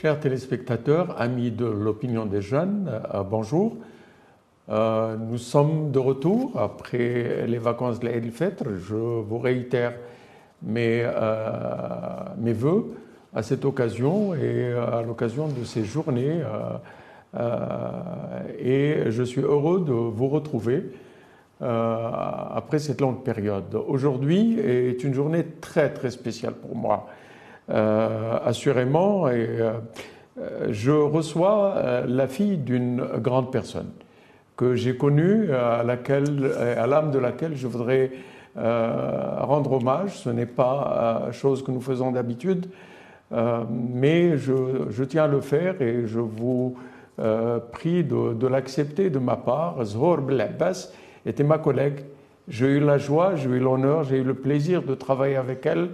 chers téléspectateurs, amis de l'opinion des jeunes, euh, bonjour. Euh, nous sommes de retour après les vacances de fêtre Je vous réitère mes, euh, mes voeux à cette occasion et à l'occasion de ces journées. et je suis heureux de vous retrouver après cette longue période. Aujourd'hui est une journée très très spéciale pour moi. Euh, assurément. Et euh, je reçois euh, la fille d'une grande personne que j'ai connue, à laquelle, à l'âme de laquelle je voudrais rendre hommage. Ce n'est pas chose que nous faisons d'habitude, mais je, tiens à le faire et je vous prie de, l'accepter de ma part. Zhor Blabbas était ma collègue. J'ai eu la joie, j'ai eu l'honneur, j'ai eu le plaisir de travailler avec elle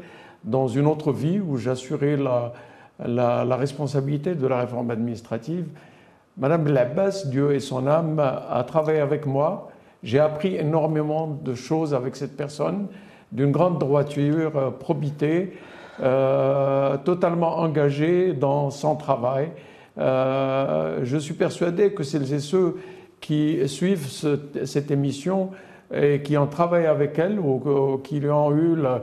dans une autre vie où j'assurais la, responsabilité de la réforme administrative. Madame Labasse, Dieu et son âme, a travaillé avec moi. J'ai appris énormément de choses avec cette personne, d'une grande droiture, euh, probité, euh, totalement engagée dans son travail. Euh, je suis persuadé que celles et ceux qui suivent cette émission et qui ont travaillé avec elle ou, qui lui ont eu la,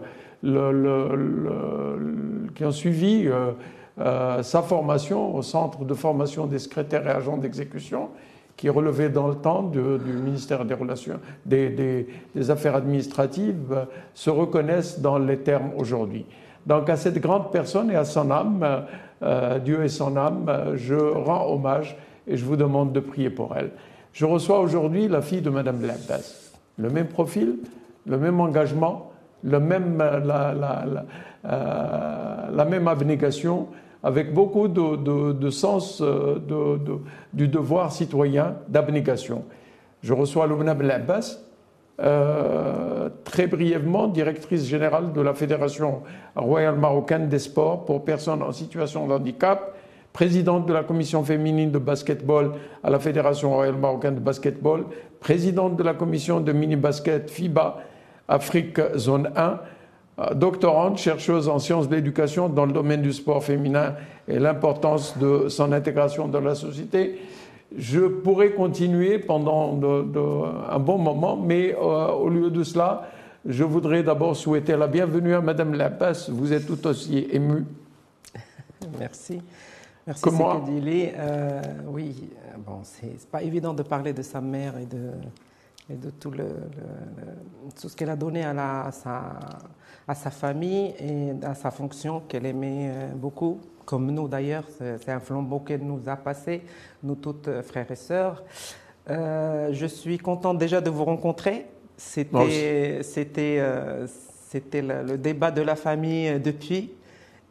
qui ont suivi euh, euh, sa formation au centre de formation des secrétaires et agents d'exécution, qui relevait dans le temps du ministère des Relations, des, Affaires administratives, euh, se reconnaissent dans les termes aujourd'hui. Donc à cette grande personne et à son âme, Dieu et son âme, je rends hommage et je vous demande de prier pour elle. Je reçois aujourd'hui la fille de Madame Blabbas. Le même profil, le même engagement, même, la, la, la, euh, la, même abnégation, avec beaucoup de, sens euh, du devoir citoyen d'abnégation. Je reçois Loubna Abbas, euh, très brièvement, directrice générale de la Fédération royale marocaine des sports pour personnes en situation de handicap, présidente de la commission féminine de basketball à la Fédération royale marocaine de basketball, présidente de la commission de mini-basket FIBA Afrique Zone 1, euh, doctorante, chercheuse en sciences de l'éducation dans le domaine du sport féminin et l'importance de son intégration dans la société. Je pourrais continuer pendant un bon moment, mais euh, au lieu de cela, je voudrais d'abord souhaiter la bienvenue à Madame Lapace. Vous êtes tout aussi émue. Merci. Merci, que moi. Euh, oui, bon, c'est pas évident de parler de sa mère et de, et de tout, le, tout ce qu'elle a donné à, la, à, sa, à, sa, famille et à sa fonction qu'elle aimait euh, beaucoup, comme nous d'ailleurs. C'est un flambeau qu'elle nous a passé, nous toutes euh, frères et sœurs. Euh, je suis contente déjà de vous rencontrer. C'était c'était c'était le, débat de la famille depuis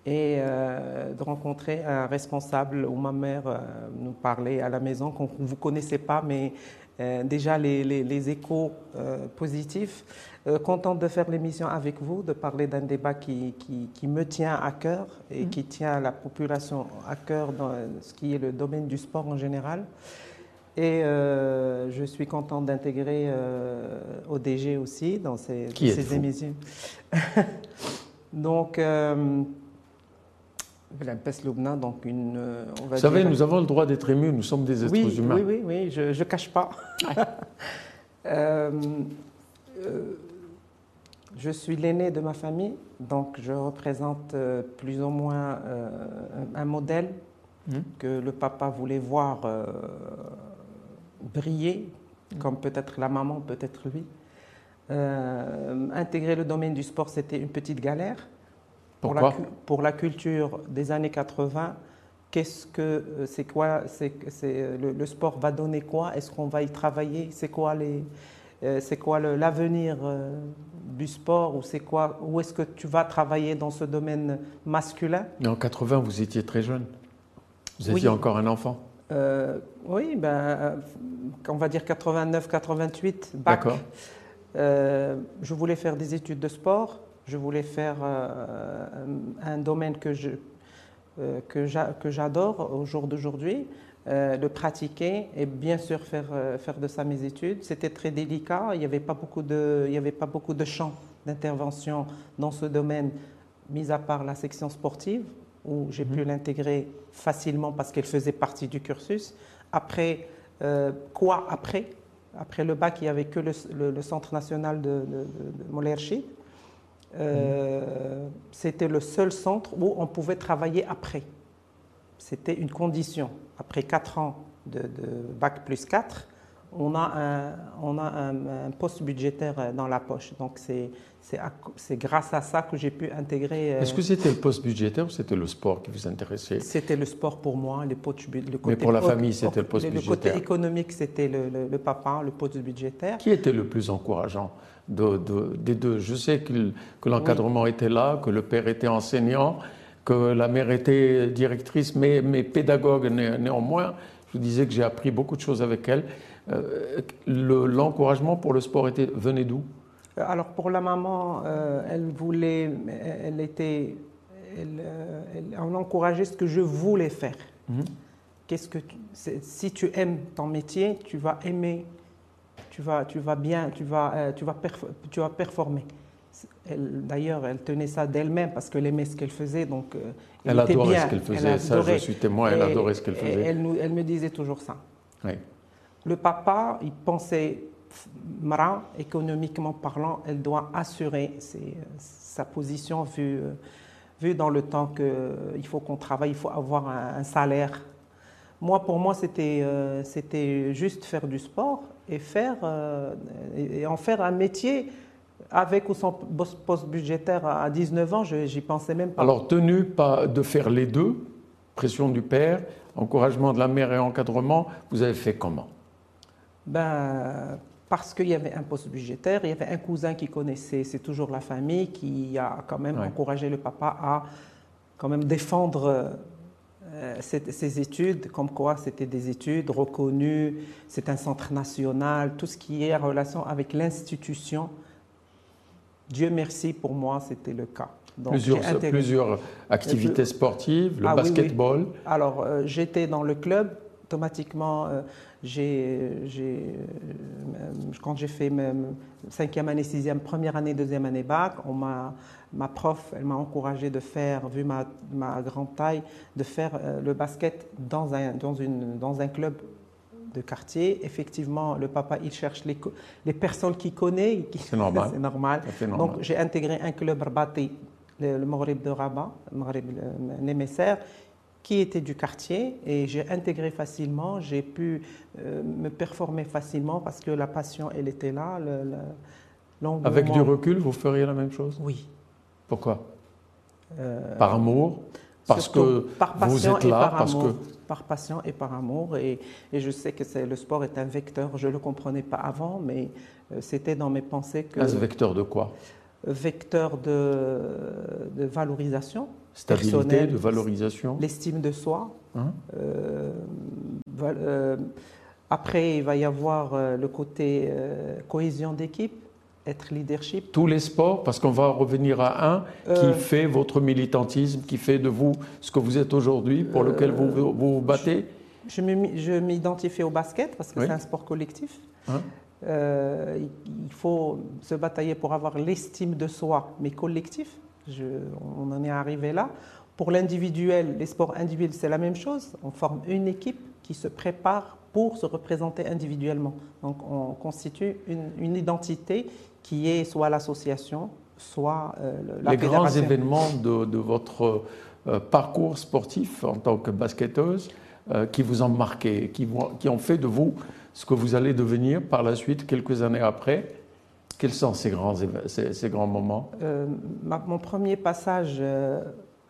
et de rencontrer un responsable où ma mère nous parlait à la maison qu'on ne vous connaissait pas, mais euh, déjà les, échos euh, positifs. Euh, contente de faire l'émission avec vous, de parler d'un débat qui, qui, me tient à cœur et mm. qui tient la population à cœur dans ce qui est le domaine du sport en général. Et je suis contente d'intégrer ODG aussi dans ces, ces émissions. Donc, donc une. Euh, Vous savez, nous avons le droit d'être émus, nous sommes des êtres humains. Oui, oui, oui, je ne cache pas. Euh, euh, je suis l'aîné de ma famille, donc je représente plus ou moins un modèle hmm. que le papa voulait voir briller, hmm. comme peut-être la maman, peut-être lui. intégrer le domaine du sport, c'était une petite galère pour la, pour la culture des années 80, qu'est-ce que euh, c'est quoi c'est, euh, le, sport va donner quoi? Est-ce qu'on va y travailler? C'est quoi les euh, c'est quoi l'avenir du sport? Ou c'est quoi où est-ce que tu vas travailler dans ce domaine masculin? En 80, vous étiez très jeune. Vous étiez encore un enfant. oui, ben, on va dire 89, 88, bac. D'accord. je voulais faire des études de sport. Je voulais faire euh, un domaine que je euh, que j'adore au jour d'aujourd'hui, euh, le pratiquer et bien sûr faire, faire de ça mes études. C'était très délicat, il n'y avait pas beaucoup de, il y avait pas beaucoup de champs d'intervention dans ce domaine, mis à part la section sportive. où j'ai pu l'intégrer facilement parce qu'elle faisait partie du cursus. Après, euh, quoi après? Après le bac, il n'y avait que le, Centre national de, de, de euh, C'était le seul centre où on pouvait travailler après. C'était une condition. Après 4 ans de, bac plus 4, on a un, on a un, poste budgétaire dans la poche. Donc c'est grâce à ça que j'ai pu intégrer. Euh, Est-ce que c'était le poste budgétaire ou c'était le sport qui vous intéressait? C'était le sport pour moi, le, poste, le côté. Mais pour la famille, c'était le poste budgétaire. Le côté économique, c'était le, le, papa, le poste budgétaire. Qui était le plus encourageant? De, des deux Je sais que, que l'encadrement était là, que le père était enseignant, que la mère était directrice, mais, mais pédagogue néanmoins. Je vous disais que j'ai appris beaucoup de choses avec elle. Euh, l'encouragement pour le sport était, venait d'où? Euh, Alors pour la maman, euh, elle voulait, elle était, elle, elle, encourageait ce que je voulais faire. Mhm. Qu'est-ce que si tu aimes ton métier, tu vas aimer, tu vas, tu vas bien, tu vas, tu vas, tu vas performer. D'ailleurs, elle tenait ça d'elle-même parce qu'elle aimait ce qu'elle faisait. Donc, elle adorait ce qu'elle faisait. Ça, je suis témoin. Elle adorait ce qu'elle faisait. Elle, elle, me disait toujours ça. Oui. Le papa, il pensait, Mara, économiquement parlant, elle doit assurer sa position vu, vu dans le temps qu'il euh, faut qu'on travaille, il faut avoir un, salaire. Moi, pour moi, c'était euh, c'était juste faire du sport et, faire, euh, et en faire un métier avec ou sans poste budgétaire à 19 ans, j'y pensais même pas. Alors, tenu pas de faire les deux, pression du père, encouragement de la mère et encadrement, vous avez fait comment? Ben, parce qu'il y avait un poste budgétaire, il y avait un cousin qui connaissait, c'est toujours la famille, qui a quand même encouragé le papa à quand même défendre euh, ses, études, comme quoi c'était des études reconnues, c'est un centre national, tout ce qui est en relation avec l'institution. Dieu merci, pour moi, c'était le cas. Donc, plusieurs, activités sportives, le ah basketball. Alors, euh, j'étais dans le club, automatiquement, euh, quand j'ai fait ma cinquième année, sixième, première année, deuxième année bac, on m'a, ma prof, elle m'a encouragé de faire, vu ma, ma grande taille, de faire euh, le basket dans un, dans, une, dans un club de quartier. Effectivement, le papa, il cherche les, les personnes qu'il connaît. C'est normal. C'est normal. Donc, j'ai intégré un club rabati, le, le Maghreb de Rabat, le Maghreb Némesser, qui était du quartier et j'ai intégré facilement, j'ai pu euh, me performer facilement parce que la passion, elle était là. Le, Avec du recul, vous feriez la même chose? Oui. Pourquoi? Euh, Par amour? Parce que par vous êtes là parce amour, que... Par passion et par amour. Et, et je sais que le sport est un vecteur, je ne le comprenais pas avant, mais euh, c'était dans mes pensées que... Un vecteur de quoi? Vecteur de, de valorisation Stabilité, de valorisation. L'estime de soi. Hein? Euh, euh, après, il va y avoir euh, le côté cohésion d'équipe, être leadership. Tous les sports, parce qu'on va revenir à un qui fait votre militantisme, qui fait de vous ce que vous êtes aujourd'hui, pour lequel vous vous, battez. Je, je m'identifie au basket parce que c'est un sport collectif. Hein? Il faut se batailler pour avoir l'estime de soi, mais collectif on en est arrivé là. Pour l'individuel, les sports individuels, c'est la même chose. On forme une équipe qui se prépare pour se représenter individuellement. Donc on constitue une, identité qui est soit l'association, soit euh, la Les grands événements de, votre euh, parcours sportif en tant que basketteuse euh, qui vous ont marqué, qui, qui ont fait de vous ce que vous allez devenir par la suite, quelques années après quels sont ces grands, ces, grands moments? Euh, Mon premier passage euh,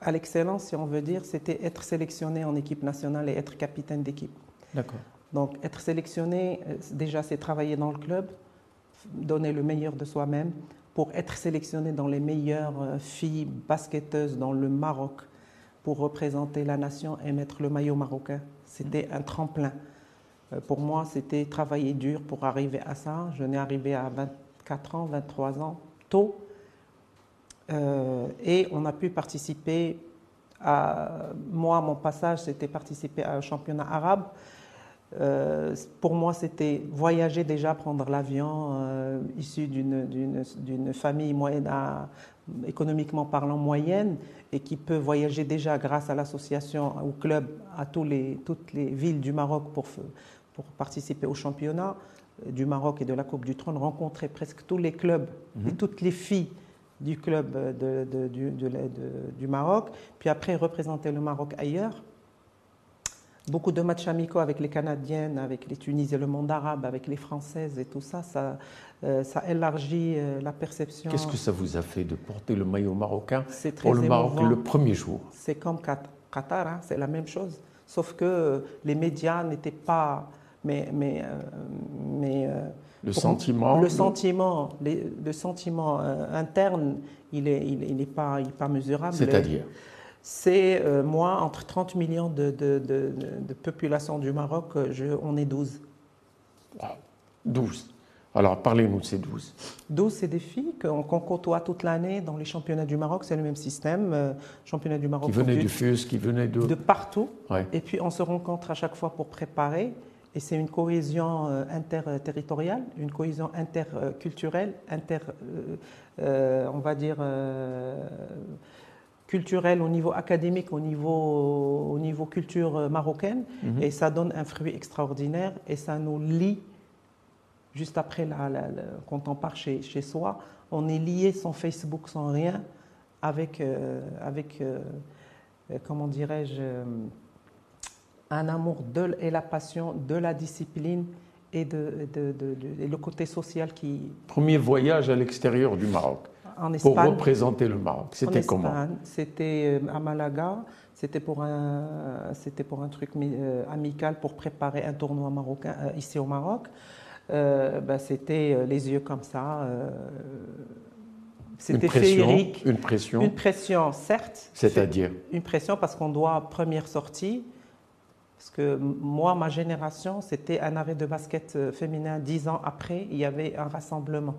à l'excellence, si on veut dire, c'était être sélectionné en équipe nationale et être capitaine d'équipe. D'accord. Donc être sélectionné, euh, déjà c'est travailler dans le club, donner le meilleur de soi-même pour être sélectionné dans les meilleures filles basketteuses dans le Maroc pour représenter la nation et mettre le maillot marocain. C'était un tremplin. Pour moi, c'était travailler dur pour arriver à ça. Je n'ai arrivé à 20, 24 ans, 23 ans, tôt. Euh, et on a pu participer à. Moi, mon passage, c'était participer à un championnat arabe. Euh, pour moi, c'était voyager déjà, prendre l'avion, euh, issu d'une famille moyenne économiquement parlant moyenne, et qui peut voyager déjà grâce à l'association, au club, à toutes les villes du Maroc pour, participer au championnat du Maroc et de la Coupe du Trône, rencontrer presque tous les clubs et mhm. toutes les filles du club de, du, du, Maroc, puis après représenter le Maroc ailleurs. Beaucoup de matchs amicaux avec les Canadiennes, avec les Tunisiens, le monde arabe, avec les Françaises et tout ça, ça, euh, ça élargit euh, la perception. Qu'est-ce que ça vous a fait de porter le maillot marocain pour le Maroc le premier jour? C'est comme Qatar, hein, c'est la même chose. Sauf que les médias n'étaient pas. Mais, mais, euh, mais le, sentiment, le sentiment, le sentiment interne, il n'est il, est pas, il pas mesurable. C'est-à-dire c'est moi, entre 30 millions de, de, de, population du Maroc, je, on est 12. 12 alors, parlez-nous de ces 12. 12, c'est des filles qu'on côtoie toute l'année dans les championnats du Maroc. C'est le même système. Euh, championnat du Maroc. Qui venaient du FUS, qui venaient de. De partout. Et puis, on se rencontre à chaque fois pour préparer. Et c'est une cohésion euh, interterritoriale, une cohésion interculturelle, inter. Euh, on va dire. culturelle au niveau académique, au niveau, au niveau culture marocaine. Mhm. Et ça donne un fruit extraordinaire et ça nous lie juste après, la, quand on part chez, chez, soi, on est lié sans Facebook, sans rien, avec, euh, avec euh, euh, comment dirais-je, un amour de, et la passion de la discipline et, de, de, le côté social qui... Premier voyage à l'extérieur du Maroc en Espagne, pour représenter le Maroc. C'était comment C'était à Malaga. C'était pour un, pour un truc amical pour préparer un tournoi marocain ici au Maroc. Euh, ben, c'était euh, les yeux comme ça. Euh, c'était féerique. Une pression. Une pression, certes. C'est-à-dire Une pression parce qu'on doit première sortie. Parce que moi, ma génération, c'était un arrêt de basket féminin. Dix ans après, il y avait un rassemblement.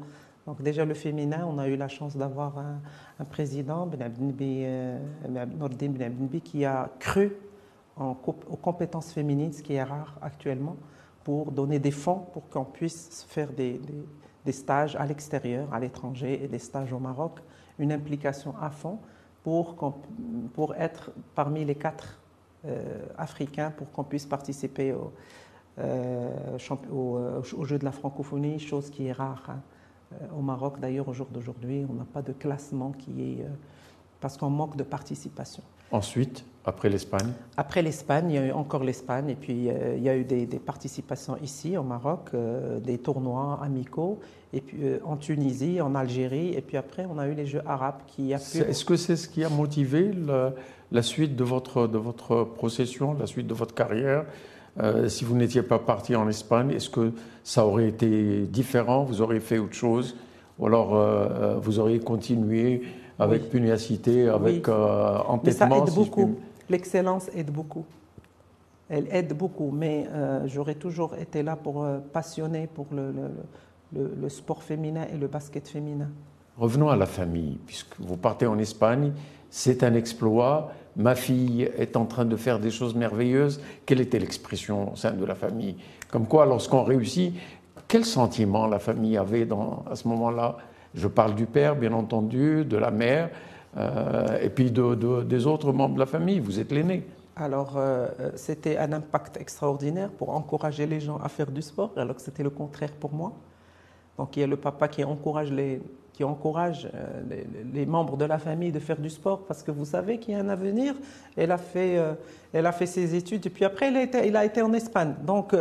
Donc déjà le féminin, on a eu la chance d'avoir un, président, Ben qui a cru aux compétences féminines, ce qui est rare actuellement pour donner des fonds pour qu'on puisse faire des, stages à l'extérieur, à l'étranger et des stages au Maroc, une implication à fond pour, être parmi les quatre euh, Africains pour qu'on puisse participer au, euh, au, euh, au, jeu de la francophonie, chose qui est rare hein. au Maroc. D'ailleurs, au jour d'aujourd'hui, on n'a pas de classement qui est... parce qu'on manque de participation. Ensuite, après l'Espagne? Après l'Espagne, il y a eu encore l'Espagne, et puis euh, il y a eu des, participations ici au Maroc, euh, des tournois amicaux, et puis euh, en Tunisie, en Algérie, et puis après on a eu les Jeux arabes qui a Est-ce que c'est ce qui a motivé la, suite de votre, de votre procession, la suite de votre carrière Si vous n'étiez pas parti en Espagne, est-ce que ça aurait été différent? Vous auriez fait autre chose? Ou alors vous auriez continué avec pugnacité, avec oui. euh, entêtement. Mais ça aide beaucoup. L'excellence aide beaucoup. Elle aide beaucoup, mais euh, j'aurais toujours été là pour euh, passionner pour le, le, le, sport féminin et le basket féminin. Revenons à la famille, puisque vous partez en Espagne, c'est un exploit. Ma fille est en train de faire des choses merveilleuses. Quelle était l'expression au sein de la famille? Comme quoi, lorsqu'on réussit, quel sentiment la famille avait dans, à ce moment-là? Je parle du père, bien entendu, de la mère, euh, et puis de, des autres membres de la famille. Vous êtes l'aîné. Alors, euh, c'était un impact extraordinaire pour encourager les gens à faire du sport, alors que c'était le contraire pour moi. Donc, il y a le papa qui encourage les, qui encourage euh, les, membres de la famille de faire du sport parce que vous savez qu'il y a un avenir. Elle a fait, elle a fait ses études et puis après, il a été, il a été en Espagne. Donc,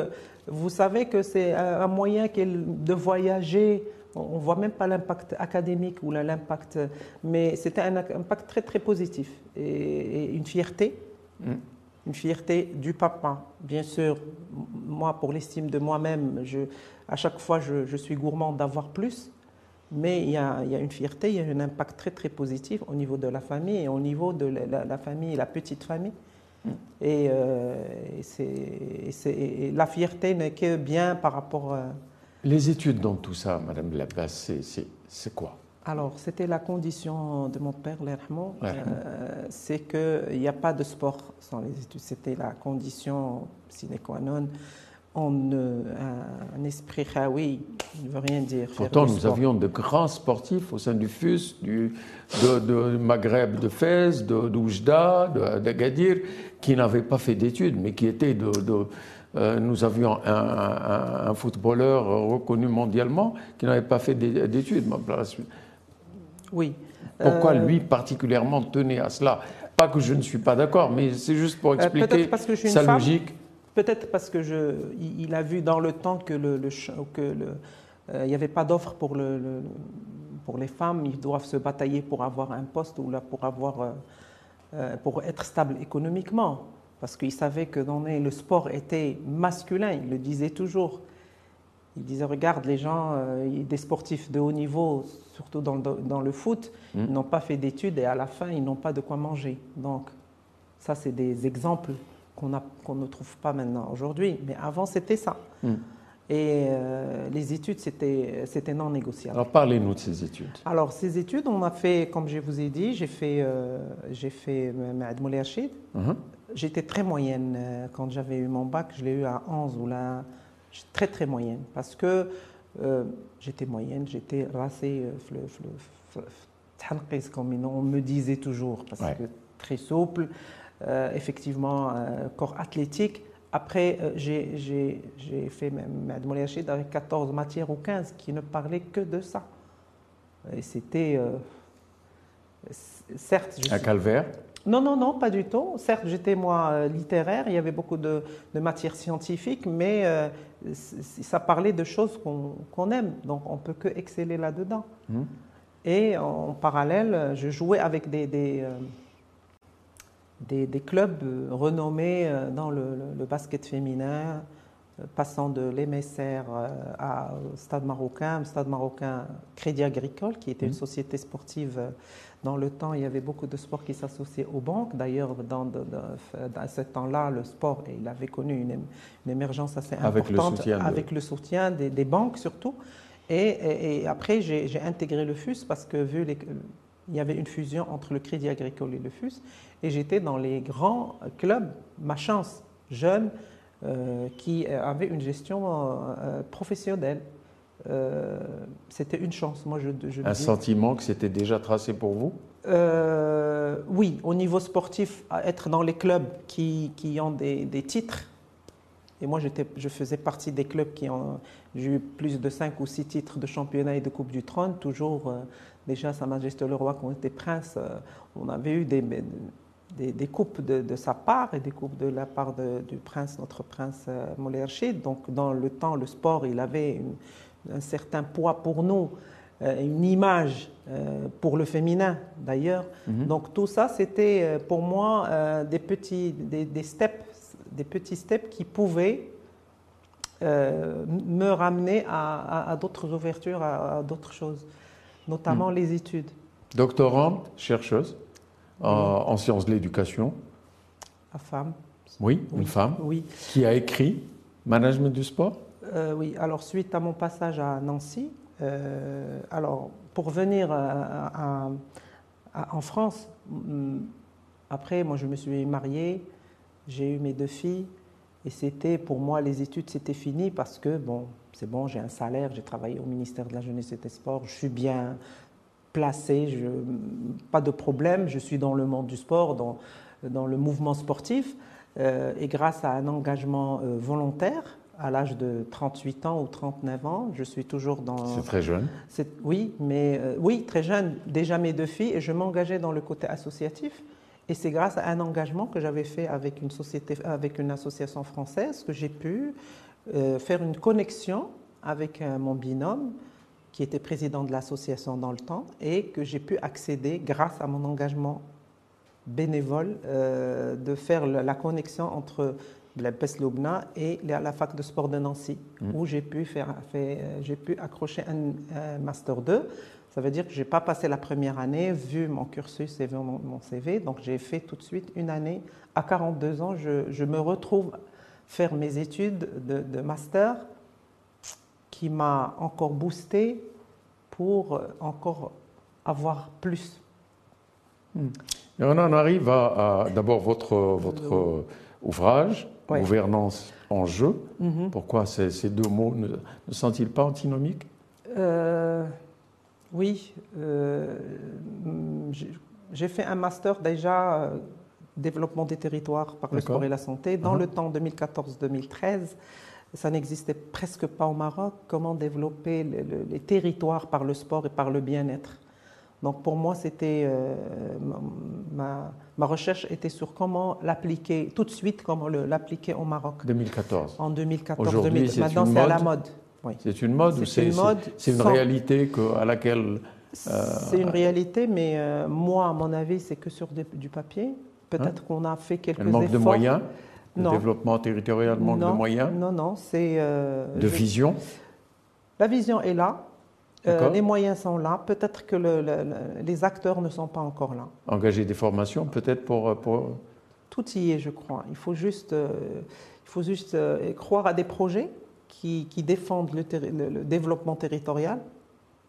vous savez que c'est un moyen de voyager on ne voit même pas l'impact académique ou l'impact, mais c'était un impact très très positif et, une fierté, mm. Une fierté du papa. Bien sûr, moi pour l'estime de moi-même, à chaque fois je, suis gourmand d'avoir plus, mais il y, a, une fierté, il y a un impact très très positif au niveau de la famille et au niveau de la, famille, la petite famille. Mm. Et, euh, la fierté n'est que bien par rapport à les études dans tout ça, Madame Labasse, c'est quoi? Alors, c'était la condition de mon père, l'Erhmon, euh, c'est qu'il n'y a pas de sport sans les études. C'était la condition sine qua non on, un, esprit khaoui ne veut rien dire. Pourtant, nous avions de grands sportifs au sein du FUS, du, de, Maghreb de Fès, de d'Oujda, d'Agadir, qui n'avaient pas fait d'études, mais qui étaient de. Euh, nous avions un, footballeur reconnu mondialement qui n'avait pas fait d'études. Oui. Pourquoi euh, lui particulièrement tenait à cela? Pas que je ne suis pas d'accord, mais c'est juste pour euh, expliquer sa logique. Peut-être parce que je, il a vu dans le temps que le, que le, il n'y avait pas d'offre pour le, pour les femmes. Ils doivent se batailler pour avoir un poste ou là pour avoir pour être stable économiquement. Parce qu'il savait que dans le sport était masculin. Il le disait toujours. Il disait, regarde, les gens, euh, des sportifs de haut niveau, surtout dans le, dans le foot, mmh. ils n'ont pas fait d'études et à la fin, ils n'ont pas de quoi manger. Donc, ça, c'est des exemples qu'on ne trouve pas maintenant aujourd'hui. Mais avant, c'était ça. Mmh. Et euh, les études, c'était non négociable. Alors, parlez-nous de ces études. Alors, ces études, on a fait, comme je vous ai dit, j'ai fait, euh, j'ai fait Maad mmh. J'étais très moyenne quand j'avais eu mon bac, je l'ai eu à 11 ou là, très très moyenne parce que euh, j'étais moyenne, j'étais racée, euh, comme on me disait toujours, parce que très souple, effectivement, corps athlétique. Après, j'ai fait Mad avec 14 matières ou 15 qui ne parlaient que de ça. Et c'était. certes. Je à Calvaire? Non, non, non, pas du tout. Certes, j'étais moi euh, littéraire, il y avait beaucoup de, matières scientifiques, mais euh, ça parlait de choses qu'on aime, donc on peut que exceller là-dedans. Mmh. Et en parallèle, je jouais avec des, des, euh, clubs renommés dans le, basket féminin, passant de l'MSR à Stade marocain, Stade marocain Crédit Agricole, qui était une mmh. société sportive dans le temps, il y avait beaucoup de sports qui s'associaient aux banques. D'ailleurs, dans, ce temps-là, le sport, il avait connu une, émergence assez importante avec le soutien, des, banques surtout. Et, après, j'ai intégré le FUS parce que vu les, il y avait une fusion entre le Crédit Agricole et le FUS, et j'étais dans les grands clubs, ma chance, jeune, euh, qui avait une gestion euh, professionnelle. Euh, c'était une chance. Moi, je, Un sentiment que c'était déjà tracé pour vous? Euh, Oui, au niveau sportif, être dans les clubs qui, qui ont des, des, titres. Et moi, je faisais partie des clubs qui ont eu plus de 5 ou 6 titres de championnat et de Coupe du Trône. Toujours, euh, déjà, Sa Majesté le Roi, quand on était prince, on avait eu des, des, des coupes de, de, sa part et des coupes de la part du prince, notre prince euh, Donc, dans le temps, le sport, il avait une, un certain poids pour nous, euh, une image euh, pour le féminin d'ailleurs. Mhm. Donc tout ça, c'était pour moi des petits des, steps, des petits steps qui pouvaient me ramener à, d'autres ouvertures, à, d'autres choses, notamment mhm. les études. Doctorante, chercheuse en sciences de l'éducation. À femme. Oui, une femme. Oui. Qui a écrit Management du sport euh, oui, alors suite à mon passage à Nancy, euh, alors pour venir en France, mm, après moi je me suis mariée, j'ai eu mes deux filles et c'était pour moi les études c'était fini parce que bon c'est bon j'ai un salaire, j'ai travaillé au ministère de la jeunesse et des sports, je suis bien placé, je, pas de problème, je suis dans le monde du sport, dans, dans le mouvement sportif euh, et grâce à un engagement volontaire à l'âge de 38 ans ou 39 ans. Je suis toujours dans. C'est très jeune. Oui, mais euh, oui, très jeune. Déjà mes deux filles et je m'engageais dans le côté associatif. Et c'est grâce à un engagement que j'avais fait avec une société, avec une association française, que j'ai pu euh, faire une connexion avec euh, mon binôme, qui était président de l'association dans le temps, et que j'ai pu accéder, grâce à mon engagement bénévole, de faire la connexion entre la Loubna et la fac de sport de Nancy, mm. où j'ai pu, faire, euh, j'ai pu accrocher un, Master 2. Ça veut dire que je n'ai pas passé la première année, vu mon cursus et vu mon, CV, donc j'ai fait tout de suite une année. À 42 ans, je, me retrouve faire mes études de, master qui m'a encore boosté pour euh, encore avoir plus. Et on en arrive à, d'abord votre, votre ouvrage, Ouais. gouvernance, enjeu. Mhm. Pourquoi ces, ces deux mots ne, ne sont-ils pas antinomiques? Euh, oui, euh, j'ai- fait un master déjà euh, développement des territoires par le sport et la santé. Dans Mhm. le temps 2014-2013, ça n'existait presque pas au Maroc. Comment développer le- le- les territoires par le sport et par le bien-être? Donc pour moi, c'était euh, ma, recherche était sur comment l'appliquer tout de suite, comment le- l'appliquer au Maroc 2014. en 2014. Aujourd'hui, 2000. c'est Maintenant, c'est à la mode. Oui. C'est une mode ou C'est une c'est mode c'est- c'est une sans- réalité que- à laquelle C'est une réalité, mais euh, moi, à mon avis, c'est que sur des- du papier. Peut-être qu'on a fait quelques elle manque efforts. de moyens Le Non. développement territorial manque non, de moyens Non, non, c'est. euh, De je- vision La vision est là. Euh, les moyens sont là. Peut-être que le- le- le- les acteurs ne sont pas encore là. Engager des formations peut-être pour, pour... Tout y est, je crois. Il faut juste, euh, il faut juste euh, croire à des projets qui, qui défendent le, terri- le- le développement territorial,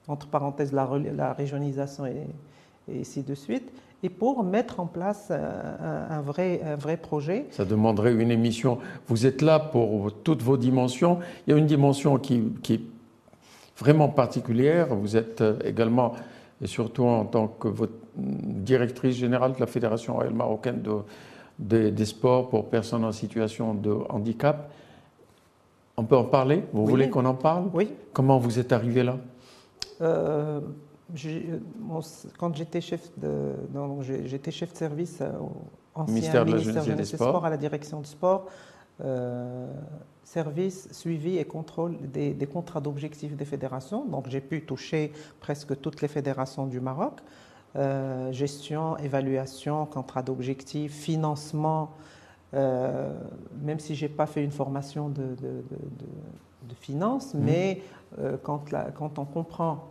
entre parenthèses la, la régionalisation et, et ainsi de suite, et pour mettre en place euh, un, vrai, un vrai projet. Ça demanderait une émission. Vous êtes là pour toutes vos dimensions. Il y a une dimension qui, qui est vraiment particulière. Vous êtes euh, également, et surtout en tant que votre directrice générale de la Fédération royale marocaine de- des- des sports pour personnes en situation de handicap. On peut en parler? Vous Oui. voulez qu'on en parle? Oui. Comment vous êtes arrivé là? Euh, quand j'étais chef de, j'étais chef de service euh, au ancien Ministère de la ministère Jeunesse et des Sports. à la direction du sport, euh, service, suivi et contrôle des, des contrats d'objectifs des fédérations. Donc j'ai pu toucher presque toutes les fédérations du Maroc. Euh, gestion, évaluation, contrat d'objectifs, financement. euh, même si j'ai pas fait une formation de, de, de- de- de finance, Mhm. mais quand, la- quand on comprend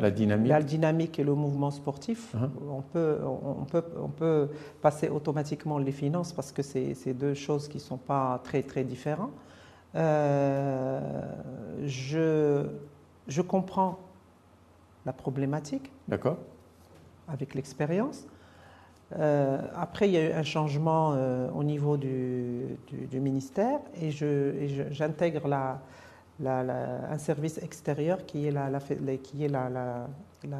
La dynamique la dynamique et le mouvement sportif, Mhm. on, peut, on, peut, on peut passer automatiquement les finances parce que c'est c'est deux choses qui ne sont pas très, très différentes. Euh, je, je comprends la problématique D'accord avec l'expérience. Euh, après, il y a eu un changement euh, au niveau du, du- du ministère et je- et je- j'intègre la, un service extérieur qui est la,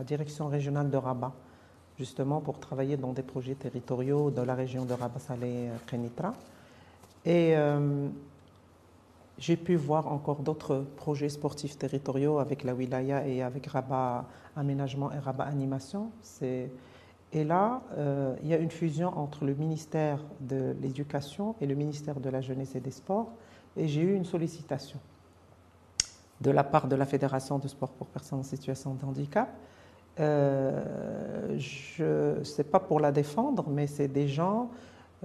direction régionale de Rabat, justement pour travailler dans des projets territoriaux de la région de Rabat-Salé-Kenitra. Et euh, j'ai pu voir encore d'autres projets sportifs territoriaux avec la Wilaya et avec Rabat Aménagement et Rabat Animation. Et là, euh, il y a une fusion entre le ministère de l'Éducation et le ministère de la Jeunesse et des Sports. Et j'ai eu une sollicitation de la part de la Fédération de sport pour personnes en situation de handicap. Euh, je sais pas pour la défendre, mais c'est des gens.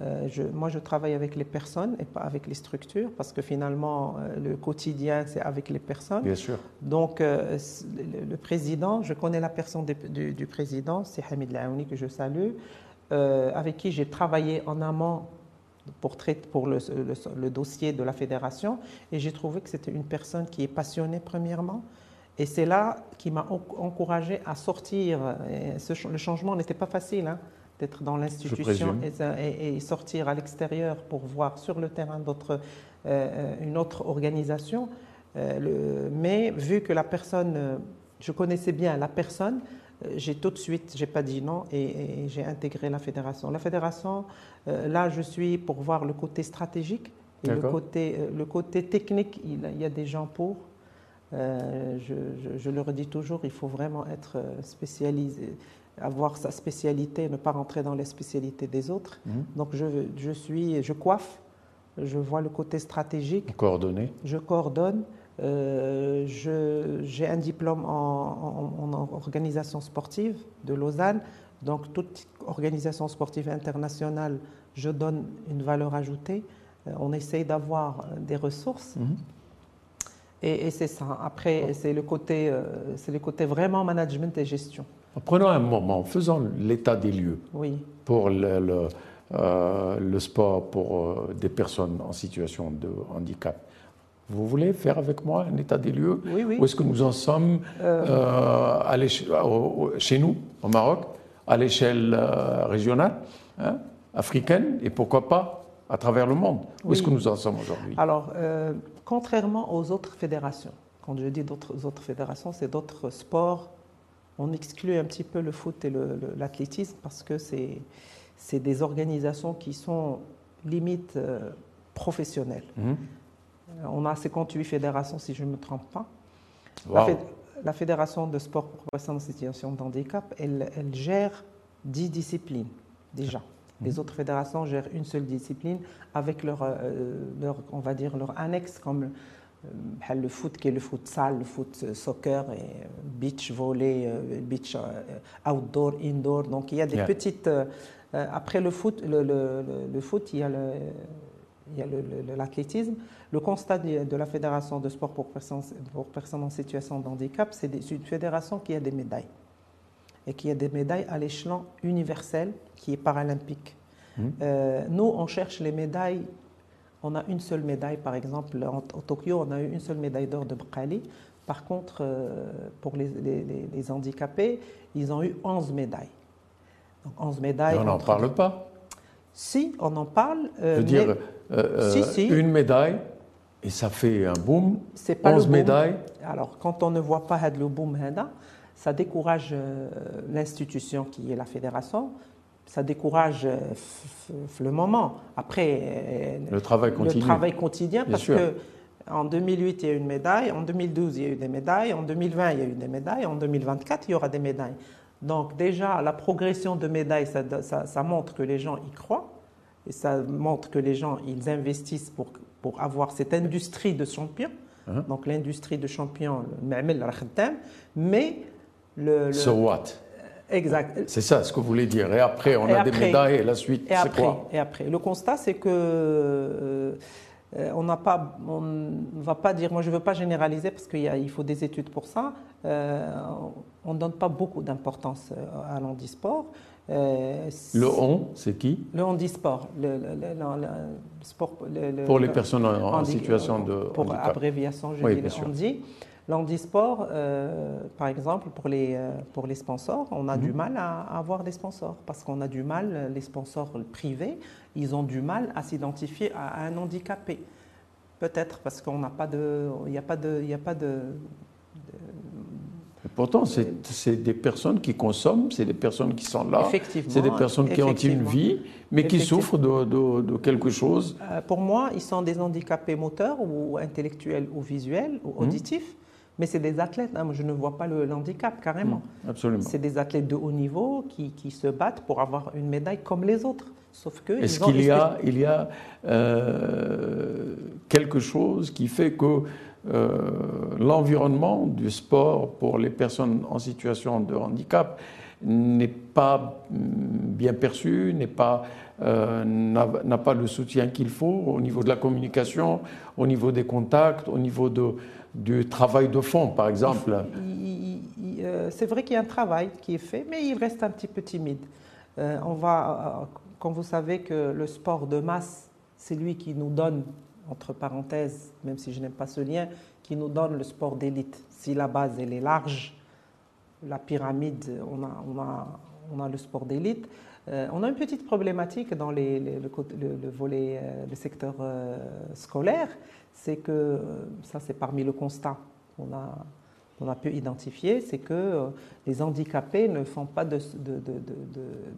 euh, je- moi, je travaille avec les personnes et pas avec les structures, parce que finalement, euh, le quotidien, c'est avec les personnes. Bien sûr. Donc, euh, le, le président, je connais la personne du, du- du président, c'est Hamid Laouni, que je salue, avec qui j'ai travaillé en amont pour, traiter- pour le, le- le dossier de la fédération, et j'ai trouvé que c'était une personne qui est passionnée, premièrement, et c'est là qui m'a en- encouragé à sortir. Ce le changement n'était pas facile, hein, d'être dans l'institution présume. et, ça- et- et sortir à l'extérieur pour voir sur le terrain d'autres, euh, une autre organisation. Euh, le- mais vu que la personne, euh, je connaissais bien la personne, euh, j'ai tout de suite, j'ai pas dit non et, et j'ai intégré la fédération. La fédération, euh, là, je suis pour voir le côté stratégique et le côté, euh, le côté technique. Il, il y a des gens pour. Euh, je, je- je le redis toujours, il faut vraiment être euh, spécialisé, avoir sa spécialité, ne pas rentrer dans les spécialités des autres. Mhm. Donc je, je suis, je coiffe, je vois le côté stratégique, Coordonnées. je coordonne. Euh, J'ai un diplôme en, en- en organisation sportive de Lausanne. Donc, toute organisation sportive internationale, je donne une valeur ajoutée. Euh, on essaye d'avoir euh, des ressources. Mhm. Et, et c'est ça. Après, c'est le, côté, c'est le côté vraiment management et gestion. Prenons un moment, faisons l'état des lieux Oui. pour le, le, euh, le sport pour des personnes en situation de handicap. Vous voulez faire avec moi un état des lieux Oui, oui. Où est-ce que nous en sommes Euh, euh, à chez nous, au Maroc, à l'échelle euh, régionale, hein, africaine, et pourquoi pas à travers le monde. Où est-ce que nous en sommes aujourd'hui? Alors, euh, contrairement aux autres fédérations, quand je dis d'autres autres fédérations, c'est d'autres sports. On exclut un petit peu le foot et l'athlétisme parce que c'est des organisations qui sont limite euh, professionnelles. Mhm. On a 58 fédérations, si je ne me trompe pas. La, Fédération de sport pour personnes en situation de handicap, elle, elle gère 10 disciplines déjà. Les autres fédérations gèrent une seule discipline avec leur, euh, leur on va dire, leur annexe comme euh, le foot qui est le foot salle, le foot euh, soccer, et beach volley, beach outdoor, indoor. Donc il y a des petites. après le foot, le, le, le, foot, il y a le, il y a l'athlétisme. Le constat de la Fédération de sport pour personnes, pour personnes en situation de handicap, c'est une fédération qui a des médailles et qui a des médailles à l'échelon universel qui est paralympique. Mmh. Euh, nous, on cherche les médailles. On a une seule médaille, par exemple, au Tokyo, on a eu une seule médaille d'or de Bkhali. Par contre, euh, pour les, les, handicapés, ils ont eu 11 médailles. Donc 11 médailles. on n'en parle pas Si, on en parle. Euh, Je veux dire, une médaille, et ça fait un boom. C'est pas 11 médailles. Alors, quand on ne voit pas le boom, ça décourage l'institution qui est la fédération ça décourage euh, le moment. Après, euh, le travail. Le travail quotidien, parce que en 2008, il y a eu une médaille, en 2012, il y a eu des médailles, en 2020, il y a eu des médailles, en 2024, il y aura des médailles. Donc déjà, la progression de médailles, ça, montre que les gens y croient, et ça montre que les gens, ils investissent pour, pour avoir cette industrie de champions. Uh-huh. Donc l'industrie de champions, mais le... So what? Exact. C'est ça ce que vous voulez dire. Et après, on a des médailles et la suite, c'est quoi? Et après, le constat, c'est que euh, on n'a pas, on ne va pas dire, moi je ne veux pas généraliser parce qu'il il faut des études pour ça. Euh, on ne donne pas beaucoup d'importance euh, à l'handisport. le on, c'est qui? Le handisport, le, sport. pour les personnes en, situation de pour handicap. Pour abréviation, je dis le handi. L'handisport, euh, par exemple, pour les, euh, pour les sponsors, on a du mhm. mal à, avoir des sponsors parce qu'on a du mal, les sponsors privés, ils ont du mal à s'identifier à, un handicapé. Peut-être parce qu'on n'a pas de, il n'y a pas de, a pas de, Pourtant, c'est des personnes qui consomment, c'est des personnes qui sont là, c'est des personnes qui ont une vie, mais qui souffrent de, de, quelque chose. Euh, pour moi, ils sont des handicapés moteurs ou intellectuels ou visuels ou mhm. auditifs. Mais c'est des athlètes, hein. je ne vois pas le, handicap carrément. Mm, absolument. C'est des athlètes de haut niveau qui, qui, se battent pour avoir une médaille comme les autres. Sauf que. Est-ce qu'il y a, il y a euh, quelque chose qui fait que l'environnement du sport pour les personnes en situation de handicap n'est pas mm, bien perçu, n'est pas euh, n'a pas le soutien qu'il faut au niveau de la communication, au niveau des contacts, au niveau de, du travail de fond, par exemple euh, C'est vrai qu'il y a un travail qui est fait, mais il reste un petit peu timide. Euh, on va, euh, quand vous savez que le sport de masse, c'est lui qui nous donne, entre parenthèses, même si je n'aime pas ce lien, qui nous donne le sport d'élite. Si la base elle est large, la pyramide, on a, on a, on a le sport d'élite. on a une petite problématique dans le, le, volet, le secteur scolaire, c'est que, euh, ça c'est parmi le constat qu'on a, on a pu identifier, c'est que euh, les handicapés ne font pas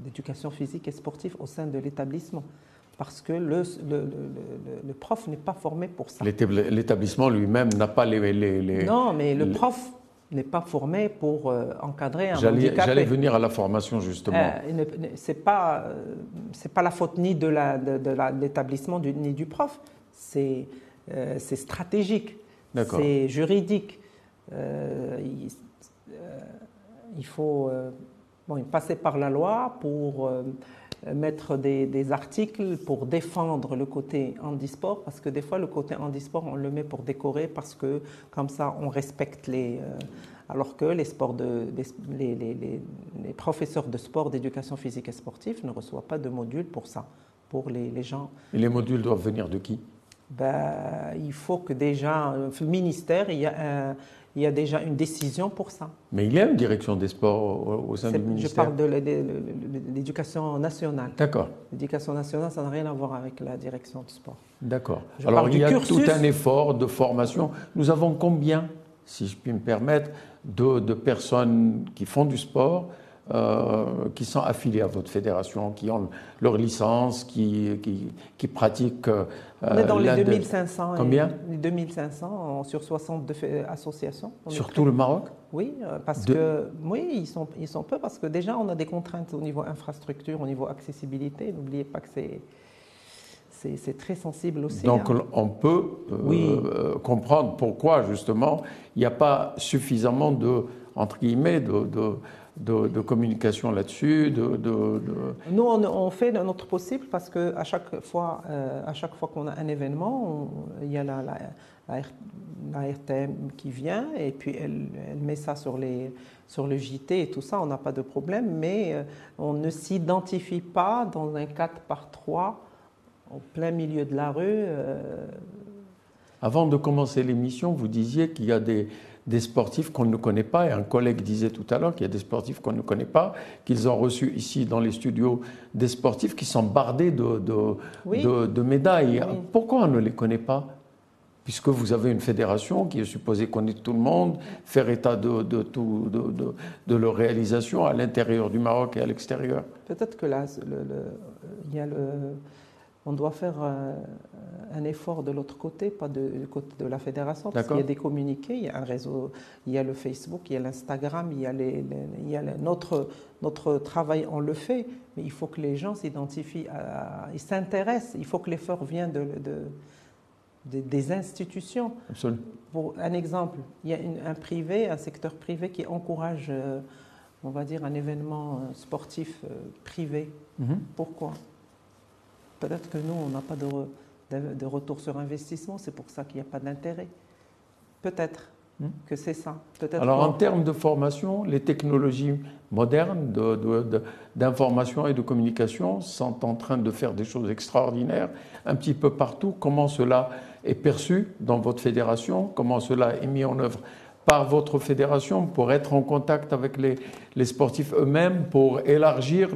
d'éducation physique et sportive au sein de l'établissement parce que le, le, le, prof n'est pas formé pour ça. L'établissement lui-même n'a pas les, les, Non, mais le prof n'est pas formé pour euh, encadrer un handicapé. J'allais venir à la formation justement. Euh, c'est pas c'est pas la faute ni de l'établissement ni du prof. C'est euh, c'est stratégique, c'est juridique. Euh, euh, il, faut passer par la loi pour mettre des, articles pour défendre le côté handisport, parce que des fois, le côté handisport, on le met pour décorer, parce que comme ça, on respecte les... alors que les, sports de, les, les, les professeurs de sport, d'éducation physique et sportive ne reçoivent pas de modules pour ça, pour les, gens. Et les modules doivent venir de qui? Ben, il faut que déjà, le ministère, il y a, il y a déjà une décision pour ça. Mais il y a une direction des sports au, sein du ministère Je parle de l'éducation nationale. D'accord. L'éducation nationale, ça n'a rien à voir avec la direction du sport. D'accord. Alors il y a tout un effort de formation. Nous avons combien, si je puis me permettre, de, de personnes qui font du sport euh, qui sont affiliés à votre fédération, qui ont leur licence, qui, qui, qui pratiquent. Euh, On est dans les 2500. Combien? Les 2500 sur 62 associations. Sur tout le Maroc? Oui, euh, parce que oui, ils sont, ils sont peu parce que déjà on a des contraintes au niveau infrastructure, au niveau accessibilité. N'oubliez pas que c'est c'est très sensible aussi. Donc hein. on peut comprendre pourquoi justement il n'y a pas suffisamment de entre guillemets de, de de, communication là-dessus de, Nous, on, fait notre possible parce qu'à chaque fois, euh, à chaque fois qu'on a un événement, il y a la, la, RTM qui vient et puis elle, met ça sur, les, sur le JT et tout ça, on n'a pas de problème, mais euh, on ne s'identifie pas dans un 4 par 3 au plein milieu de la rue. Euh. Avant de commencer l'émission, vous disiez qu'il y a des, des sportifs qu'on ne connaît pas. Et un collègue disait tout à l'heure qu'il y a des sportifs qu'on ne connaît pas, qu'ils ont reçu ici dans les studios des sportifs qui sont bardés de, de, médailles. Pourquoi on ne les connaît pas? Puisque vous avez une fédération qui est supposée connaître tout le monde, faire état de, de, tout, de, leur réalisation à l'intérieur du Maroc et à l'extérieur. Peut-être que là, il y a le on doit faire euh, un effort de l'autre côté, pas de, du côté de la fédération, parce qu'il y a des communiqués, il y a un réseau, il y a le Facebook, il y a l'Instagram, il y a, les, il y a notre, notre travail, on le fait, mais il faut que les gens s'identifient, ils s'intéressent, il faut que l'effort vienne de, de, des institutions. Absolument. Pour un exemple, il y a un privé, un secteur privé qui encourage, euh, on va dire, un événement euh, sportif privé. Mhm. Pourquoi? Peut-être que nous, on n'a pas de, de, retour sur investissement, c'est pour ça qu'il n'y a pas d'intérêt. Peut-être hmm. que c'est ça. Alors en termes de formation, les technologies modernes d'information et de communication sont en train de faire des choses extraordinaires un petit peu partout. Comment cela est perçu dans votre fédération? Comment cela est mis en œuvre par votre fédération pour être en contact avec les, les sportifs eux-mêmes, pour élargir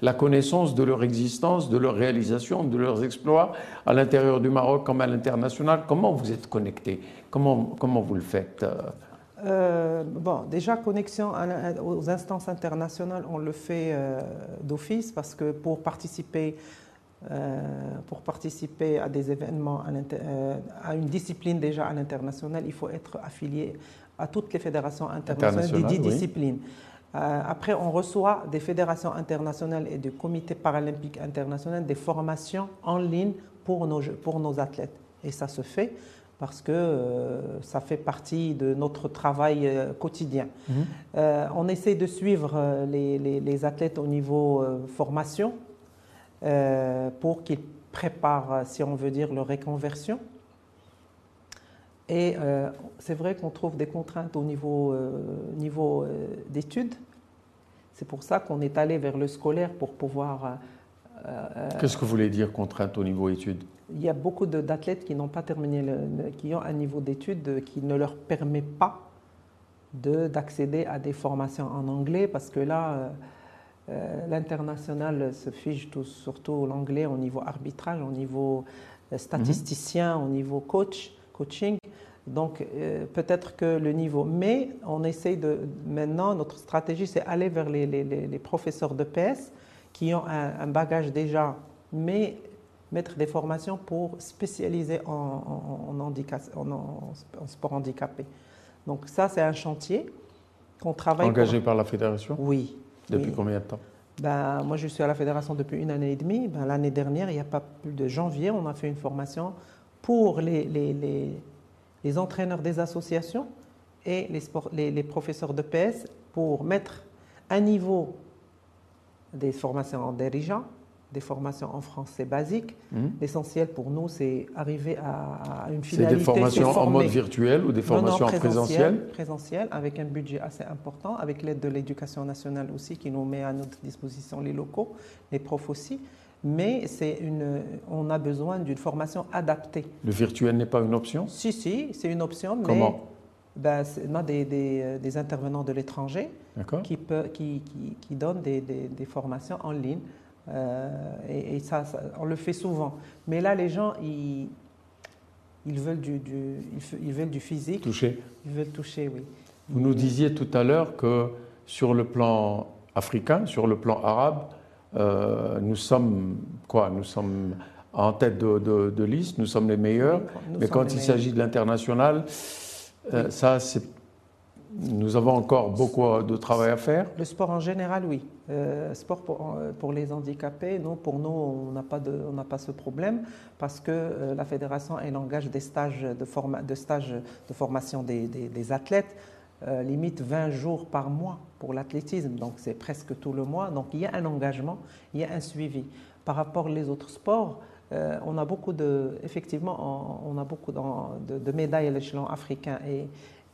la connaissance de leur existence, de leur réalisation, de leurs exploits à l'intérieur du Maroc comme à l'international. Comment vous êtes connecté? Comment, comment vous le faites? Euh, bon, déjà, connexion aux instances internationales, on le fait euh, d'office parce que pour participer, pour participer à des événements, à, à une discipline déjà à l'international, il faut être affilié à toutes les fédérations internationales des dix disciplines. Euh, après, on reçoit des fédérations internationales et du comité paralympique international des formations en ligne pour nos, pour nos athlètes. Et ça se fait parce que euh, ça fait partie de notre travail euh, quotidien. Mhm. on essaie de suivre les, les, les athlètes au niveau formation pour qu'ils préparent, si on veut dire, leur réconversion. Et euh, c'est vrai qu'on trouve des contraintes au niveau, euh, niveau euh, d'études. C'est pour ça qu'on est allé vers le scolaire pour pouvoir. Qu'est-ce que vous voulez dire contrainte au niveau études? Il y a beaucoup d'athlètes qui n'ont pas terminé, qui ont un niveau d'études qui ne leur permet pas d'accéder à des formations en anglais parce que là, l'international se fige tout, surtout l'anglais au niveau arbitrage, au niveau statisticien, au niveau coach coaching. Donc euh, peut-être que le niveau, mais on essaye de, maintenant, notre stratégie, c'est aller vers les, les, les, professeurs de PS qui ont un, bagage déjà, mais mettre des formations pour spécialiser en, en, en, sport handicapé. Donc ça, c'est un chantier qu'on travaille. Engagé par la fédération? Oui. Depuis combien de temps? Ben, moi, je suis à la fédération depuis une année et demie. Ben, L'année dernière, il n'y a pas plus de janvier, on a fait une formation pour les, les, les, entraîneurs des associations et les, les, professeurs de PS pour mettre à niveau des formations en dirigeant, des formations en français basique. Mhm. L'essentiel pour nous, c'est arriver à, une finalité. C'est des formations en mode virtuel ou des formations en présentiel Présentiel, avec un budget assez important, avec l'aide de l'éducation nationale aussi qui nous met à notre disposition les locaux, les profs aussi mais une, on a besoin d'une formation adaptée. Le virtuel n'est pas une option Si, si, c'est une option. Comment ben, On a des, des, des intervenants de l'étranger qui, qui, qui, qui, donnent des, des, formations en ligne. Et, et ça, on le fait souvent. Mais là, les gens, ils, ils veulent du, ils veulent du physique. Toucher. Ils veulent toucher, oui. Vous nous disiez tout à l'heure que sur le plan africain, sur le plan arabe, euh, nous sommes quoi Nous sommes en tête de, liste, nous sommes les meilleurs. mais quand il s'agit de l'international, euh, ça c'est nous avons encore beaucoup de travail à faire. Le sport en général, oui. Euh, sport pour, pour, les handicapés, non, pour nous, on n'a pas, de, ce problème parce que euh, la fédération, elle engage des stages de, de, de formation des, athlètes, euh, limite 20 jours par mois pour l'athlétisme. Donc, c'est presque tout le mois. Donc, il y a un engagement, il y a un suivi. Par rapport aux autres sports, euh, on a beaucoup de, effectivement, on, a beaucoup de, de médailles à l'échelon africain et,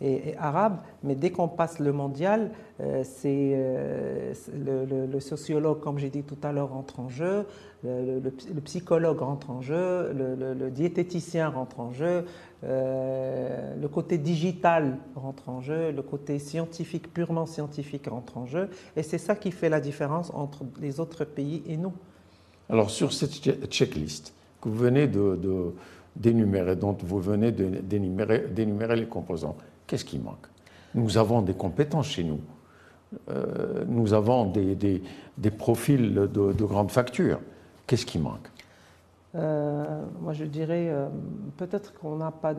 et, arabe, mais dès qu'on passe le mondial, euh, c'est euh, le, sociologue, comme j'ai dit tout à l'heure, rentre en jeu, le, psychologue rentre en jeu, le, diététicien rentre en jeu, euh, le côté digital rentre en jeu, le côté scientifique, purement scientifique rentre en jeu, et c'est ça qui fait la différence entre les autres pays et nous. Alors sur cette checklist que vous venez de, d'énumérer, dont vous venez d'énumérer les composants, Qu'est-ce qui manque? Nous avons des compétences chez nous. Euh, nous avons des, des, profils de, de, grande facture. Qu'est-ce qui manque? Euh, moi, je dirais euh, peut-être qu'on n'a pas,